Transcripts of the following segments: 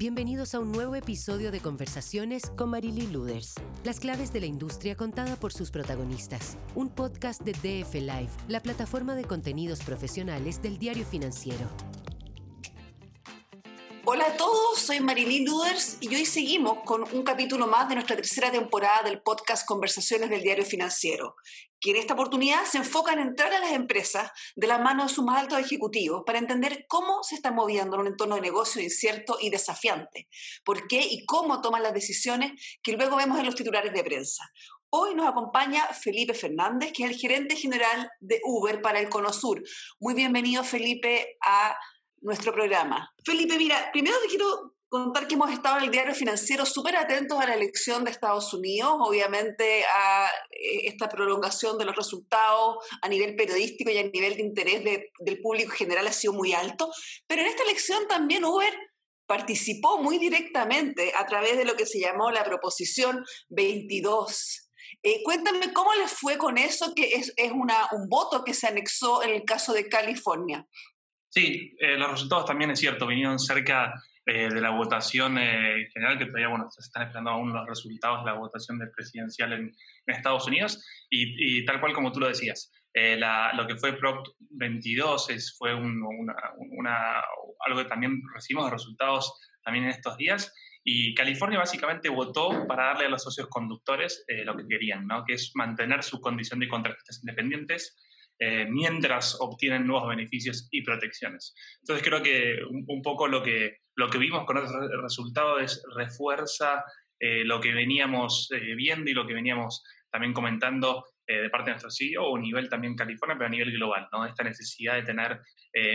Bienvenidos a un nuevo episodio de Conversaciones con Marily Luders. Las claves de la industria contada por sus protagonistas. Un podcast de DF Live, la plataforma de contenidos profesionales del diario financiero. Hola a todos, soy Marilyn Luders y hoy seguimos con un capítulo más de nuestra tercera temporada del podcast Conversaciones del Diario Financiero, que en esta oportunidad se enfoca en entrar a las empresas de la mano de sus más altos ejecutivos para entender cómo se están moviendo en un entorno de negocio incierto y desafiante, por qué y cómo toman las decisiones que luego vemos en los titulares de prensa. Hoy nos acompaña Felipe Fernández, que es el gerente general de Uber para el Cono Sur. Muy bienvenido, Felipe, a nuestro programa. Felipe, mira, primero te quiero contar que hemos estado en el diario financiero súper atentos a la elección de Estados Unidos, obviamente a eh, esta prolongación de los resultados a nivel periodístico y a nivel de interés del público general ha sido muy alto, pero en esta elección también Uber participó muy directamente a través de lo que se llamó la proposición 22. Eh, cuéntame cómo les fue con eso, que es, es una, un voto que se anexó en el caso de California. Sí, eh, los resultados también es cierto, vinieron cerca eh, de la votación eh, general, que todavía bueno, se están esperando aún los resultados de la votación del presidencial en, Estados Unidos, y, tal cual como tú lo decías. lo que fue Prop 22 es, fue una, algo que también recibimos de resultados también en estos días, y California básicamente votó para darle a los socios conductores lo que querían, ¿no? que es mantener su condición de contratistas independientes, eh, mientras obtienen nuevos beneficios y protecciones. Entonces creo que un, poco lo que, lo que vimos con este resultado es refuerza eh, lo que veníamos eh, viendo y lo que veníamos también comentando de parte de nuestro CEO, a nivel también California, pero a nivel global, ¿no? Esta necesidad de tener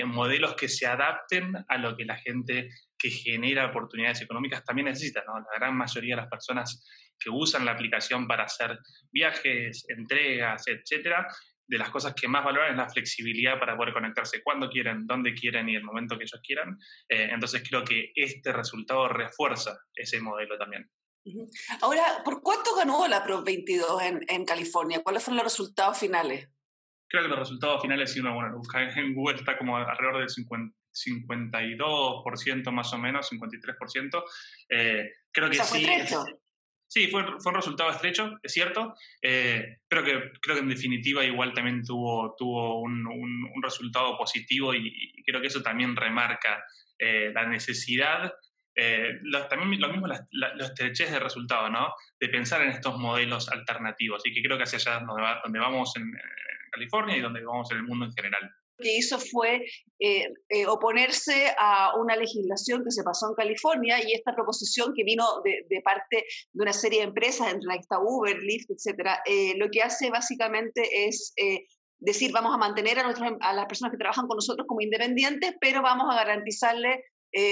modelos que se adapten a lo que la gente que genera oportunidades económicas también necesita, ¿no? La gran mayoría de las personas que usan la aplicación para hacer viajes, entregas, etcétera, de las cosas que más valoran es la flexibilidad para poder conectarse cuando quieren, donde quieren y el momento que ellos quieran. Eh, entonces creo que este resultado refuerza ese modelo también. Ahora, ¿por cuánto ganó la Pro 22 en, en, California? ¿Cuáles fueron los resultados finales? Creo que los resultados finales, si uno bueno, busca en Google, está como alrededor del 50, 52% más o menos, 53%. Eh, creo que sí. Sí, fue, fue un resultado estrecho, es cierto, eh, pero que, creo que en definitiva igual también tuvo, tuvo un, resultado positivo y, creo que eso también remarca eh, la necesidad, eh, también lo mismo la, los estrechez de resultado, ¿no? De pensar en estos modelos alternativos y que creo que hacia allá donde, donde vamos en California y donde vamos en el mundo en general que hizo fue eh, eh, oponerse a una legislación que se pasó en California y esta proposición que vino de, parte de una serie de empresas, entre las que está Uber, Lyft, etcétera, eh, lo que hace básicamente es decir, vamos a mantener a, a las personas que trabajan con nosotros como independientes, pero vamos a garantizarle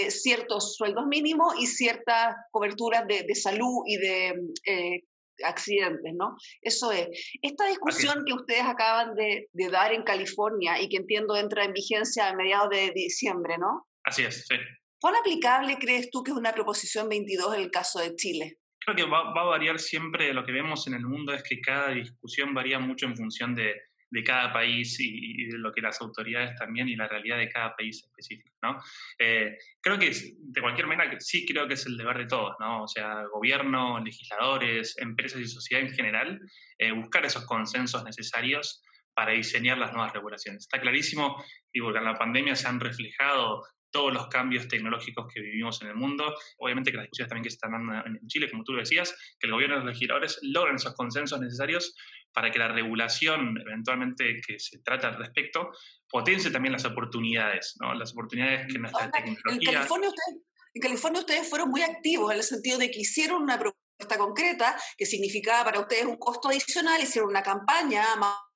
ciertos sueldos mínimos y ciertas coberturas de salud y de accidentes, ¿no? Eso es. Esta discusión que ustedes acaban de, dar en California y que entiendo entra en vigencia a mediados de diciembre, ¿no? Así es, sí. ¿Cuán aplicable crees tú que es una proposición 22 en el caso de Chile? Creo que va, va a variar siempre, lo que vemos en el mundo es que cada discusión varía mucho en función de, de cada país y, de lo que las autoridades también y la realidad de cada país específico, ¿no? Eh, creo que de cualquier manera sí creo que es el deber de todos, ¿no? O sea, gobierno, legisladores, empresas y sociedad en general, eh, buscar esos consensos necesarios para diseñar las nuevas regulaciones. Está clarísimo, digo, que en la pandemia se han reflejado todos los cambios tecnológicos que vivimos en el mundo. Obviamente que las discusiones también que se están dando en Chile, como tú decías, que el gobierno y los legisladores logren esos consensos necesarios para que la regulación eventualmente que se trata al respecto potencie también las oportunidades, ¿no? las oportunidades que nuestra tecnología... En California, ustedes, en California ustedes fueron muy activos en el sentido de que hicieron una propuesta concreta que significaba para ustedes un costo adicional, hicieron una campaña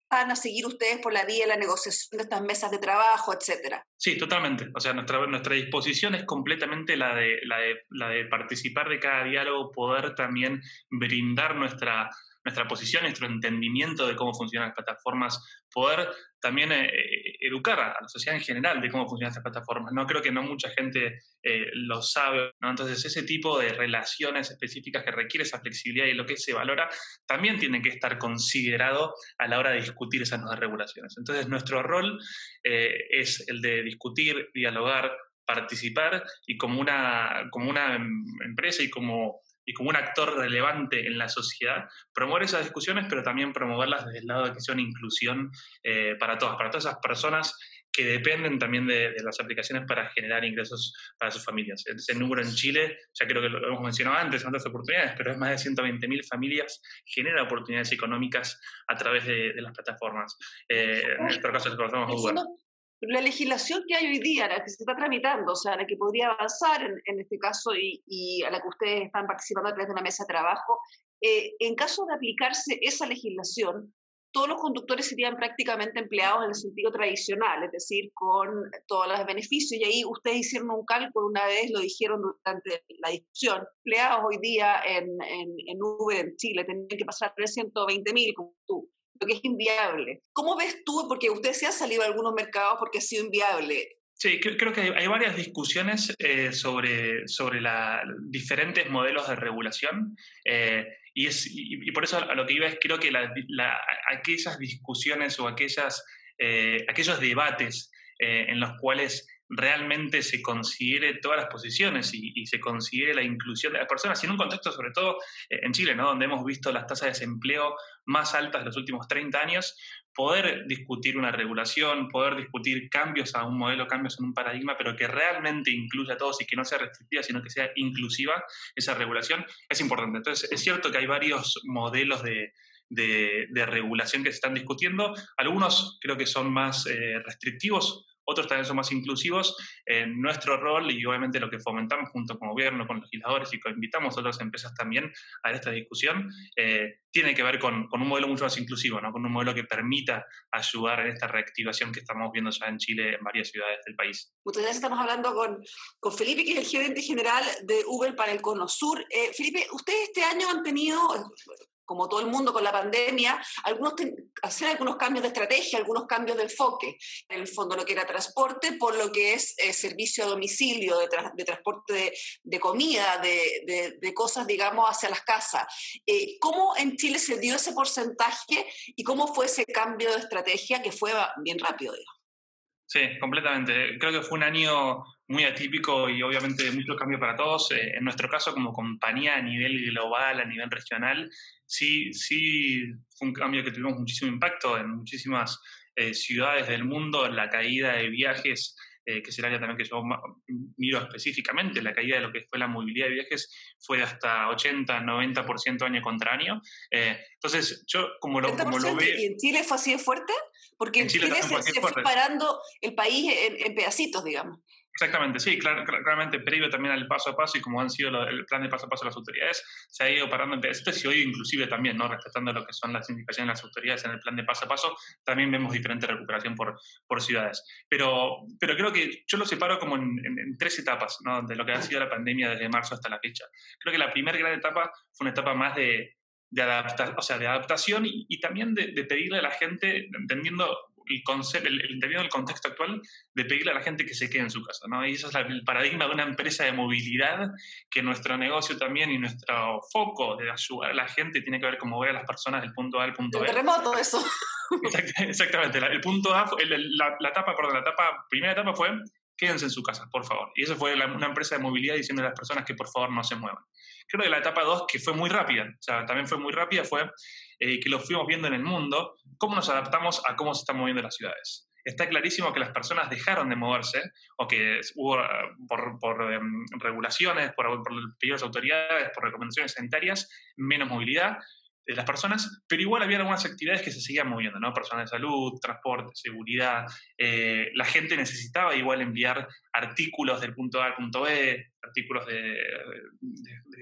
van a seguir ustedes por la vía de la negociación de estas mesas de trabajo, etcétera. Sí, totalmente. O sea, nuestra, nuestra disposición es completamente la de, la, de, la de participar de cada diálogo, poder también brindar nuestra, nuestra posición, nuestro entendimiento de cómo funcionan las plataformas, poder también eh, eh, educar a la sociedad en general de cómo funcionan estas plataformas. No creo que no mucha gente eh, lo sabe. Entonces, ese tipo de relaciones específicas que requiere esa flexibilidad y lo que se valora, también tiene que estar considerado a la hora de discutir esas nuevas regulaciones. Entonces, nuestro rol es el de discutir, dialogar, participar y como una, como una em, empresa y como y como un actor relevante en la sociedad, promover esas discusiones, pero también promoverlas desde el lado de que sea una inclusión eh, para todas, para todas esas personas que dependen también de, las aplicaciones para generar ingresos para sus familias. Ese número en Chile, ya creo que lo hemos mencionado antes, otras oportunidades, pero es más de 120.000 familias genera oportunidades económicas a través de, las plataformas. Eh, en nuestro caso, conocemos La legislación que hay hoy día, la que se está tramitando, o sea, la que podría avanzar en, este caso y, a la que ustedes están participando a través de una mesa de trabajo, eh, en caso de aplicarse esa legislación, todos los conductores serían prácticamente empleados en el sentido tradicional, es decir, con todos los beneficios. Y ahí ustedes hicieron un cálculo una vez, lo dijeron durante la discusión. Empleados hoy día en, en, en Uber en Chile tendrían que pasar 320 mil, como tú lo que es inviable. ¿Cómo ves tú? Porque usted se ha salido a algunos mercados porque ha sido inviable. Sí, creo que hay varias discusiones eh, sobre, sobre la, diferentes modelos de regulación eh, y, es, y, por eso a lo que iba es creo que la, aquellas discusiones o aquellas, eh, aquellos debates en los cuales realmente se considere todas las posiciones y, se considere la inclusión de las personas, y en un contexto sobre todo eh, en Chile, ¿no? donde hemos visto las tasas de desempleo más altas de los últimos 30 años, poder discutir una regulación, poder discutir cambios a un modelo, cambios en un paradigma, pero que realmente incluya a todos y que no sea restrictiva, sino que sea inclusiva esa regulación, es importante. Entonces, es cierto que hay varios modelos de, regulación que se están discutiendo. Algunos creo que son más eh, restrictivos, otros también son más inclusivos. Nuestro rol y obviamente lo que fomentamos junto con gobierno, con legisladores y que invitamos a otras empresas también a esta discusión, eh, tiene que ver con, con, un modelo mucho más inclusivo, ¿no? con un modelo que permita ayudar en esta reactivación que estamos viendo ya en Chile en varias ciudades del país. Muchas gracias. Estamos hablando con, con Felipe, que es el gerente general de Uber para el Cono Sur. Eh, Felipe, ustedes este año han tenido como todo el mundo con la pandemia, algunos hacer algunos cambios de estrategia, algunos cambios de enfoque. En el fondo, lo que era transporte, por lo que es eh, servicio a domicilio, de, transporte de, comida, de, cosas, digamos, hacia las casas. Eh, ¿Cómo en Chile se dio ese porcentaje y cómo fue ese cambio de estrategia que fue bien rápido? Sí, completamente. Creo que fue un año muy atípico y obviamente mucho cambio para todos. Eh, en nuestro caso, como compañía a nivel global, a nivel regional, sí, sí fue un cambio que tuvimos muchísimo impacto en muchísimas eh, ciudades del mundo, la caída de viajes, eh, que es el área también que yo miro específicamente, la caída de lo que fue la movilidad de viajes fue de hasta 80, 90% año contra año. entonces, yo como lo, como lo veo... ¿Y en Chile fue así de fuerte? Porque en Chile, se, fue parando el país en, pedacitos, digamos. Exactamente, sí, claramente previo también al paso a paso y como han sido el plan de paso a paso de las autoridades, se ha ido parando en pedacitos y hoy inclusive también, ¿no? respetando lo que son las indicaciones de las autoridades en el plan de paso a paso, también vemos diferente recuperación por, por ciudades. Pero, pero creo que yo lo separo como en, tres etapas ¿no? de lo que ha sido la pandemia desde marzo hasta la fecha. Creo que la primera gran etapa fue una etapa más de, de, adapta, o sea, de adaptación y, también de, de, pedirle a la gente, entendiendo el, concepto, el, entendiendo el contexto actual, de pedirle a la gente que se quede en su casa. ¿no? Y ese es el paradigma de una empresa de movilidad, que nuestro negocio también y nuestro foco de ayudar a la gente tiene que ver con mover a las personas del punto A al punto B. remoto eso. Exactamente, el punto A, la, la, etapa, perdón, la etapa, primera etapa fue quédense en su casa, por favor. Y eso fue una empresa de movilidad diciendo a las personas que por favor no se muevan. Creo que la etapa 2, que fue muy rápida, o sea, también fue muy rápida, fue eh, que lo fuimos viendo en el mundo, cómo nos adaptamos a cómo se están moviendo las ciudades. Está clarísimo que las personas dejaron de moverse, o que hubo por, por em, regulaciones, por, por pedidos de autoridades, por recomendaciones sanitarias, menos movilidad, de las personas, pero igual había algunas actividades que se seguían moviendo, ¿no? Personas de salud, transporte, seguridad. Eh, la gente necesitaba igual enviar artículos del punto A al punto B, artículos de,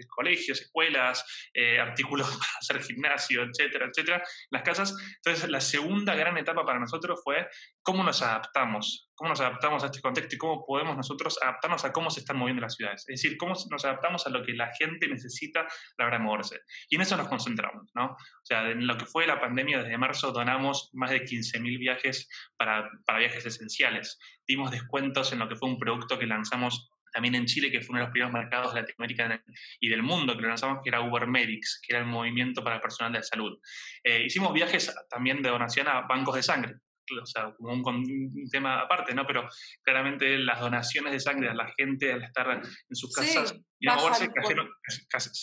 colegios, escuelas, eh, artículos para hacer gimnasio, etcétera, etcétera, las casas. Entonces, la segunda gran etapa para nosotros fue cómo nos adaptamos, cómo nos adaptamos a este contexto y cómo podemos nosotros adaptarnos a cómo se están moviendo las ciudades. Es decir, cómo nos adaptamos a lo que la gente necesita a la hora de moverse. Y en eso nos concentramos, ¿no? O sea, en lo que fue la pandemia, desde marzo donamos más de 15.000 viajes para, para viajes esenciales. Dimos descuentos en lo que fue un producto que lanzamos también en Chile, que fue uno de los primeros mercados de Latinoamérica y del mundo que lo lanzamos, que era Uber Medics, que era el movimiento para el personal de salud. Eh, hicimos viajes también de donación a bancos de sangre. O sea, como un, tema aparte, ¿no? Pero claramente las donaciones de sangre a la gente al estar en sus casas y a moverse cayeron,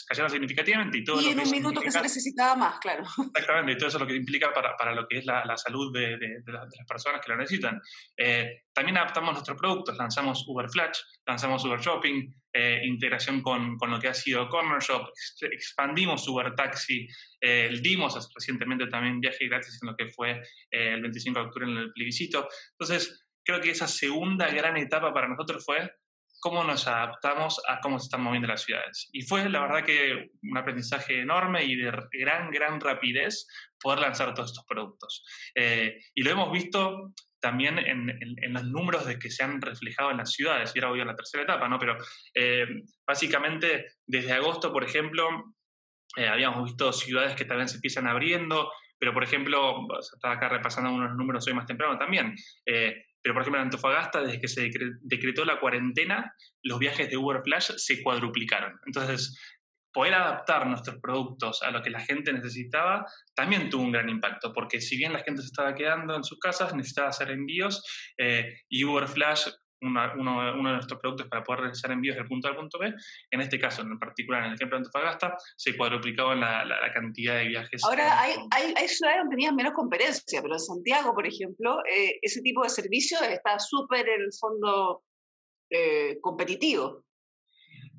cayeron, significativamente. Y, todo y en un minuto que se necesitaba más, claro. Exactamente, y todo eso lo que implica para, para lo que es la, la salud de, de, las personas que lo necesitan. Eh, también adaptamos nuestros productos, lanzamos Uber Flash, lanzamos Uber Shopping, eh, integración con, con, lo que ha sido Corner Shop, expandimos Uber Taxi, eh, dimos recientemente también viaje gratis en lo que fue eh, el 25 de octubre en el plebiscito. Entonces, creo que esa segunda gran etapa para nosotros fue cómo nos adaptamos a cómo se están moviendo las ciudades. Y fue la verdad que un aprendizaje enorme y de gran, gran rapidez poder lanzar todos estos productos. Eh, y lo hemos visto también en, en, los números de que se han reflejado en las ciudades, y era obvio la tercera etapa, ¿no? Pero eh, básicamente desde agosto, por ejemplo, eh, habíamos visto ciudades que también se empiezan abriendo, pero por ejemplo, estaba acá repasando unos números hoy más temprano también, eh, pero por ejemplo en Antofagasta, desde que se decretó la cuarentena, los viajes de Uber Flash se cuadruplicaron. Entonces, poder adaptar nuestros productos a lo que la gente necesitaba también tuvo un gran impacto, porque si bien la gente se estaba quedando en sus casas, necesitaba hacer envíos eh, y Uber Flash uno, de nuestros productos para poder realizar envíos del punto A al punto B. En este caso, en particular, en el ejemplo de Antofagasta, se cuadruplicaba la, la, cantidad de viajes. Ahora, hay, hay, hay, ciudades donde tenían menos competencia, pero en Santiago, por ejemplo, eh, ese tipo de servicio está súper en el fondo eh, competitivo.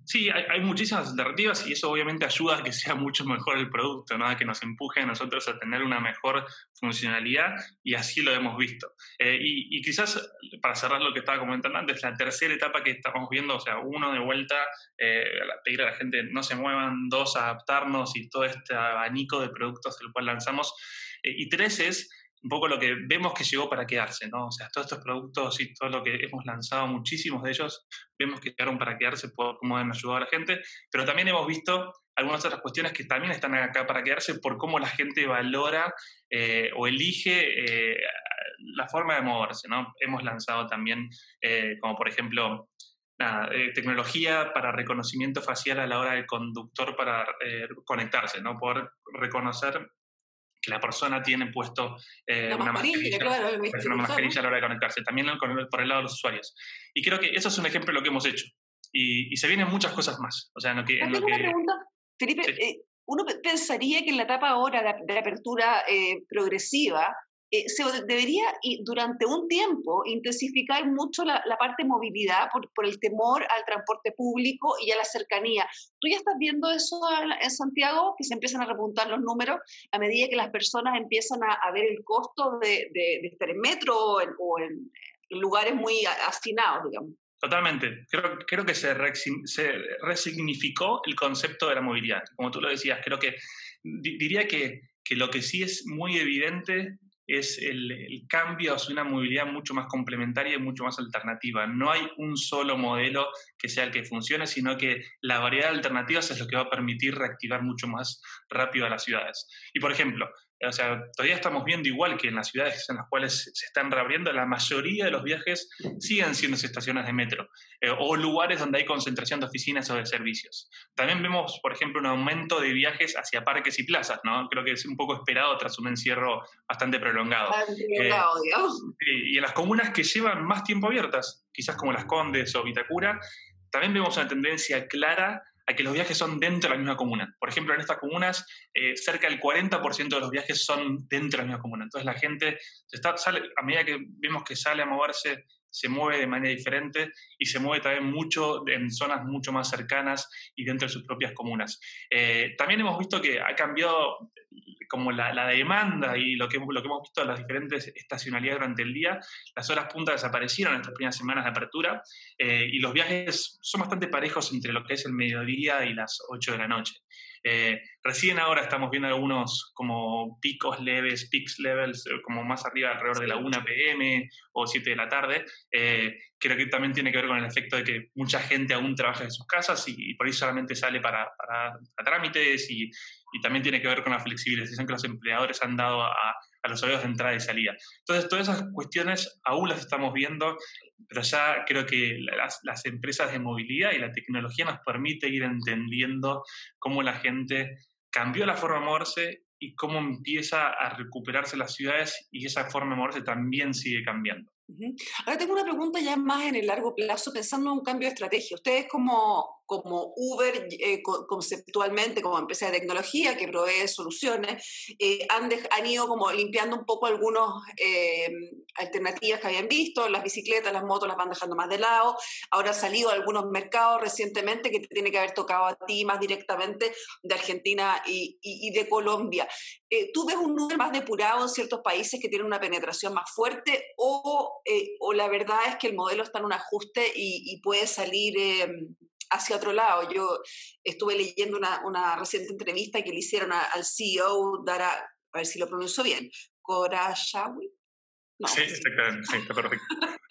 Sí, hay, muchísimas alternativas y eso obviamente ayuda a que sea mucho mejor el producto, ¿no? a que nos empuje a nosotros a tener una mejor funcionalidad y así lo hemos visto. Eh, y, quizás, para cerrar lo que estaba comentando antes, la tercera etapa que estamos viendo, o sea, uno de vuelta, eh, pedir a la gente no se muevan, dos, adaptarnos y todo este abanico de productos el cual lanzamos, eh, y tres es un poco lo que vemos que llegó para quedarse, ¿no? O sea, todos estos productos y todo lo que hemos lanzado, muchísimos de ellos, vemos que llegaron para quedarse por cómo han ayudado a la gente, pero también hemos visto algunas otras cuestiones que también están acá para quedarse por cómo la gente valora eh, o elige eh, la forma de moverse, ¿no? Hemos lanzado también, eh, como por ejemplo, tecnología para reconocimiento facial a la hora del conductor para conectarse, ¿no? Poder reconocer que la persona tiene puesto eh, una mascarilla, claro, una mascarilla a la hora de conectarse, también por el lado de los usuarios. Y creo que eso es un ejemplo de lo que hemos hecho. Y, se vienen muchas cosas más. O sea, en lo que, una pregunta, Felipe. Eh, uno pensaría que en la etapa ahora de, apertura eh, progresiva, eh, se debería durante un tiempo intensificar mucho la, parte de movilidad por, por, el temor al transporte público y a la cercanía. ¿Tú ya estás viendo eso en, Santiago, que se empiezan a repuntar los números a medida que las personas empiezan a, ver el costo de, de, estar en metro o en, lugares muy hacinados, digamos? Totalmente. Creo, creo que se, se, resignificó el concepto de la movilidad. Como tú lo decías, creo que diría que, que, lo que sí es muy evidente es el, cambio hacia una movilidad mucho más complementaria y mucho más alternativa. No hay un solo modelo que sea el que funcione, sino que la variedad de alternativas es lo que va a permitir reactivar mucho más rápido a las ciudades. Y por ejemplo, o sea, todavía estamos viendo igual que en las ciudades en las cuales se están reabriendo, la mayoría de los viajes siguen siendo estaciones de metro eh, o lugares donde hay concentración de oficinas o de servicios. También vemos, por ejemplo, un aumento de viajes hacia parques y plazas, ¿no? Creo que es un poco esperado tras un encierro bastante prolongado. Eh, y en las comunas que llevan más tiempo abiertas, quizás como Las Condes o Vitacura, también vemos una tendencia clara a que los viajes son dentro de la misma comuna. Por ejemplo, en estas comunas, eh, cerca del 40% de los viajes son dentro de la misma comuna. Entonces la gente, está, sale, a medida que vemos que sale a moverse, se mueve de manera diferente y se mueve también mucho en zonas mucho más cercanas y dentro de sus propias comunas. Eh, también hemos visto que ha cambiado como la, demanda y lo que, hemos visto en las diferentes estacionalidades durante el día, las horas puntas desaparecieron en estas primeras semanas de apertura eh, y los viajes son bastante parejos entre lo que es el mediodía y las 8 de la noche. Eh, recién ahora estamos viendo algunos como picos leves, peaks levels, eh, como más arriba alrededor de la 1 pm o 7 de la tarde. creo que también tiene que ver con el efecto de que mucha gente aún trabaja en sus casas y, por ahí solamente sale para, para trámites y, y también tiene que ver con la flexibilización que los empleadores han dado a, a los horarios de entrada y salida. Entonces, todas esas cuestiones aún las estamos viendo, pero ya creo que las, empresas de movilidad y la tecnología nos permite ir entendiendo cómo la gente cambió la forma de moverse y cómo empieza a recuperarse las ciudades y esa forma de moverse también sigue cambiando. Ahora tengo una pregunta ya más en el largo plazo, pensando en un cambio de estrategia. Ustedes como, como Uber, eh, conceptualmente, como empresa de tecnología que provee soluciones, eh, han, han, ido como limpiando un poco algunas eh, alternativas que habían visto, las bicicletas, las motos las van dejando más de lado. Ahora han salido algunos mercados recientemente que tiene que haber tocado a ti más directamente de Argentina y, y, de Colombia. ¿Tú ves un número más depurado en ciertos países que tienen una penetración más fuerte o eh, o la verdad es que el modelo está en un ajuste y, puede salir em, hacia otro lado. Yo estuve leyendo una, reciente entrevista que le hicieron al CEO, Dara, a ver si lo pronuncio bien, Korashawi. sí, exactamente, sí, está perfecto.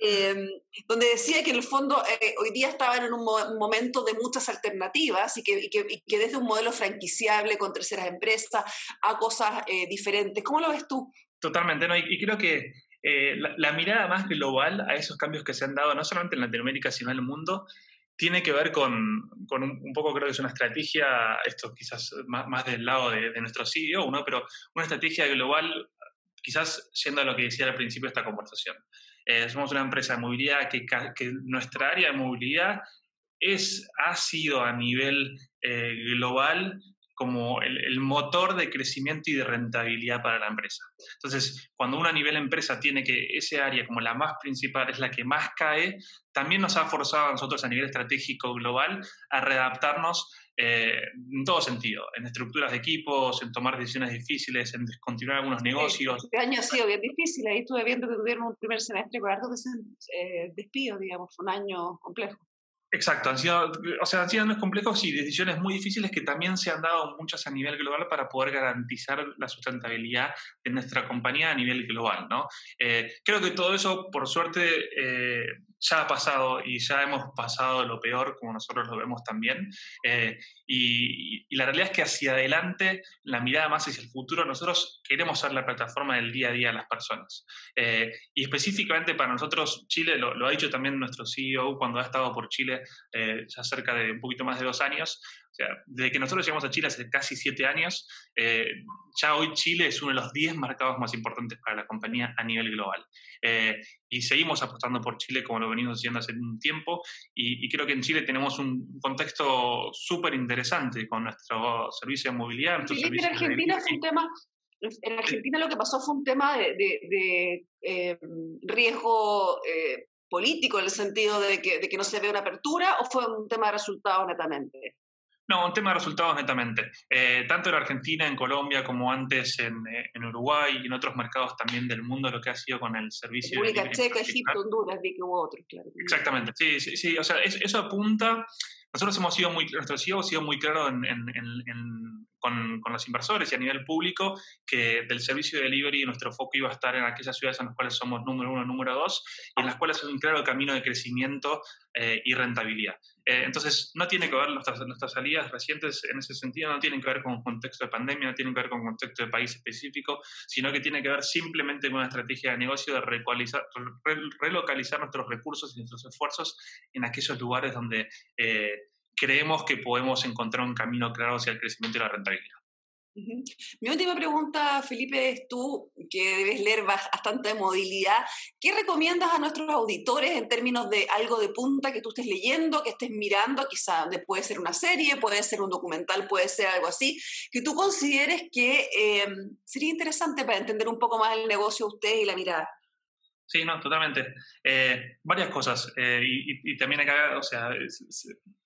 Em, donde decía que en el fondo eh, hoy día estaban en un, momento de muchas alternativas y que, que, desde un modelo franquiciable con terceras empresas a cosas eh, diferentes. ¿Cómo lo ves tú? Totalmente, ¿no? y creo que eh, la, mirada más global a esos cambios que se han dado, no solamente en Latinoamérica, sino en el mundo, tiene que ver con, con un, poco, creo que es una estrategia, esto quizás más, del lado de, nuestro CEO, ¿no? pero una estrategia global, quizás siendo lo que decía al principio de esta conversación. Eh, somos una empresa de movilidad que, que, nuestra área de movilidad es, ha sido a nivel eh, global como el, motor de crecimiento y de rentabilidad para la empresa. Entonces, cuando uno a nivel empresa tiene que ese área como la más principal es la que más cae, también nos ha forzado a nosotros a nivel estratégico global a readaptarnos eh, en todo sentido, en estructuras de equipos, en tomar decisiones difíciles, en descontinuar algunos negocios. Este año ha sido bien difícil, ahí estuve viendo que tuvieron un primer semestre con hartos eh, despidos, digamos, fue un año complejo. Exacto, han sido, o sea, han sido años complejos y decisiones muy difíciles que también se han dado muchas a nivel global para poder garantizar la sustentabilidad de nuestra compañía a nivel global. ¿no? Eh, creo que todo eso, por suerte, eh, ya ha pasado y ya hemos pasado lo peor, como nosotros lo vemos también. Eh, y, la realidad es que hacia adelante, la mirada más hacia el futuro, nosotros queremos ser la plataforma del día a día de las personas. Eh, y específicamente para nosotros, Chile, lo, ha dicho también nuestro CEO cuando ha estado por Chile eh, ya cerca de un poquito más de dos años, o sea, desde que nosotros llegamos a Chile hace casi siete años, eh, ya hoy Chile es uno de los diez mercados más importantes para la compañía a nivel global. Eh, y seguimos apostando por Chile como lo venimos haciendo hace un tiempo. Y, creo que en Chile tenemos un contexto súper interesante con nuestro servicio de movilidad. Sí, en Argentina fue un tema, en Argentina lo que pasó fue un tema de, eh, riesgo político en el sentido de que, de que no se ve una apertura o fue un tema de resultados netamente? No, un tema de resultados netamente. Eh, tanto en Argentina, en Colombia, como antes en, eh, en, Uruguay y en otros mercados también del mundo, lo que ha sido con el servicio. República Checa, Egipto, Honduras, vi que hubo otros, claro. Exactamente, sí, sí, sí. O sea, eso apunta. Nosotros hemos sido muy, nuestro CEO ha sido muy claro en, en, con, con, los inversores y a nivel público que del servicio de delivery nuestro foco iba a estar en aquellas ciudades en las cuales somos número uno, número dos, y en las cuales es un claro camino de crecimiento eh, y rentabilidad. Eh, entonces, no tiene que ver nuestras, nuestras salidas recientes en ese sentido, no tienen que ver con un contexto de pandemia, no tienen que ver con un contexto de país específico, sino que tiene que ver simplemente con una estrategia de negocio de relocalizar nuestros recursos y nuestros esfuerzos en aquellos lugares donde eh, creemos que podemos encontrar un camino claro hacia el crecimiento y la rentabilidad. Mi última pregunta, Felipe, es tú, que debes leer bastante de movilidad, ¿qué recomiendas a nuestros auditores en términos de algo de punta que tú estés leyendo, que estés mirando, quizá puede ser una serie, puede ser un documental, puede ser algo así, que tú consideres que eh, sería interesante para entender un poco más el negocio de ustedes y la mirada? Sí, no, totalmente. Eh, varias cosas. Eh, y, también acá, o sea,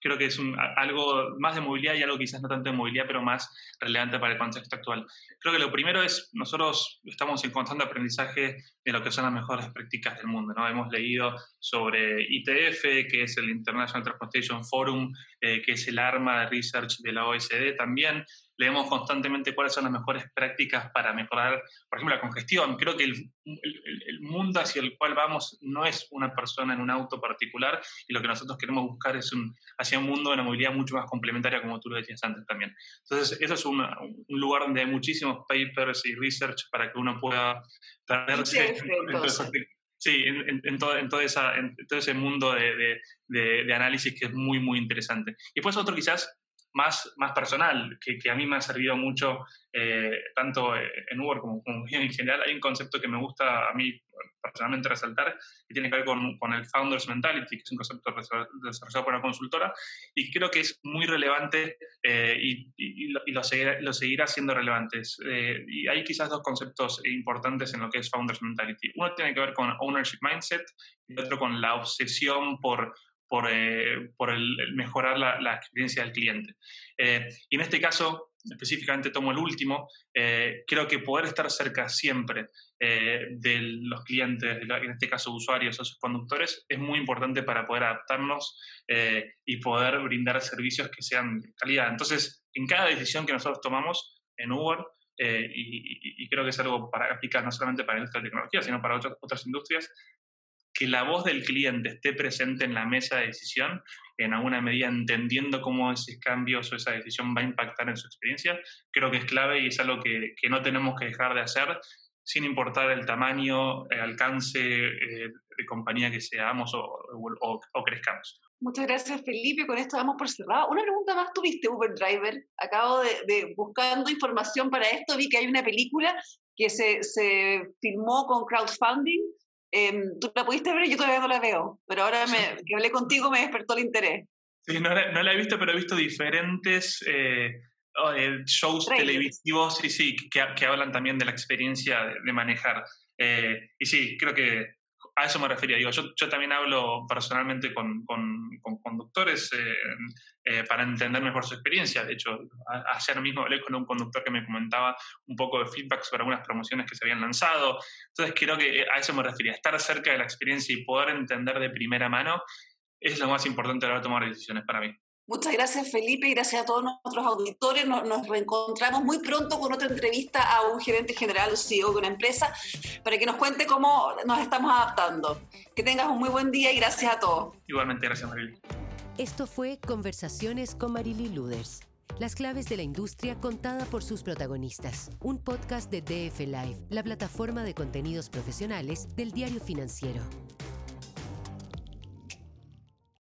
creo que es un, algo más de movilidad y algo quizás no tanto de movilidad, pero más relevante para el contexto actual. Creo que lo primero es, nosotros estamos en constante aprendizaje de lo que son las mejores prácticas del mundo. ¿no? Hemos leído sobre ITF, que es el International Transportation Forum, eh, que es el arma de research de la OSD también leemos constantemente cuáles son las mejores prácticas para mejorar, por ejemplo, la congestión. Creo que el, el, mundo hacia el cual vamos no es una persona en un auto particular y lo que nosotros queremos buscar es un, hacia un mundo de una movilidad mucho más complementaria, como tú lo decías antes también. Entonces, eso es un lugar donde hay muchísimos papers y research para que uno pueda perderse. Sí, en, en, todo, en, todo, esa, todo ese mundo de, de, de, análisis que es muy, muy interesante. Y después otro quizás más, más personal, que, que, a mí me ha servido mucho, eh, tanto en Uber como, en general. Hay un concepto que me gusta a mí personalmente resaltar, que tiene que ver con, con el Founders Mentality, que es un concepto desarrollado por una consultora, y creo que es muy relevante eh, y, y, lo, y lo, seguirá, lo, seguirá, siendo relevante. Eh, y hay quizás dos conceptos importantes en lo que es Founders Mentality. Uno tiene que ver con Ownership Mindset y otro con la obsesión por por, eh, por el, mejorar la, la, experiencia del cliente. Eh, y en este caso, específicamente tomo el último, eh, creo que poder estar cerca siempre eh, de los clientes, en este caso usuarios sus conductores, es muy importante para poder adaptarnos eh, y poder brindar servicios que sean de calidad. Entonces, en cada decisión que nosotros tomamos en Uber, eh, y, y, creo que es algo para aplicar no solamente para la industria de tecnología, sino para otras, otras industrias, que la voz del cliente esté presente en la mesa de decisión, en alguna medida entendiendo cómo esos cambios o esa decisión va a impactar en su experiencia, creo que es clave y es algo que, no tenemos que dejar de hacer sin importar el tamaño, el alcance eh, de compañía que seamos o, o, o, crezcamos. Muchas gracias, Felipe. Con esto damos por cerrado. Una pregunta más tuviste, Uber Driver. Acabo de, de buscando información para esto, vi que hay una película que se, se filmó con crowdfunding eh, tú la pudiste ver y yo todavía no la veo, pero ahora me, que hablé contigo me despertó el interés. Sí, no la, no la he visto, pero he visto diferentes eh, shows Trailers. televisivos sí, sí, que, que, hablan también de la experiencia de, de manejar. Eh, y sí, creo que a eso me refería. Digo, yo, yo también hablo personalmente con, con, con conductores eh, eh, para entender mejor su experiencia. De hecho, ayer mismo hablé con un conductor que me comentaba un poco de feedback sobre algunas promociones que se habían lanzado. Entonces, creo que a eso me refería. Estar cerca de la experiencia y poder entender de primera mano es lo más importante a la hora de tomar decisiones para mí. Muchas gracias Felipe y gracias a todos nuestros auditores. Nos, nos, reencontramos muy pronto con otra entrevista a un gerente general o CEO de una empresa para que nos cuente cómo nos estamos adaptando. Que tengas un muy buen día y gracias a todos. Igualmente, gracias Marily. Esto fue Conversaciones con Marily Luders. Las claves de la industria contada por sus protagonistas. Un podcast de DF Live, la plataforma de contenidos profesionales del diario financiero.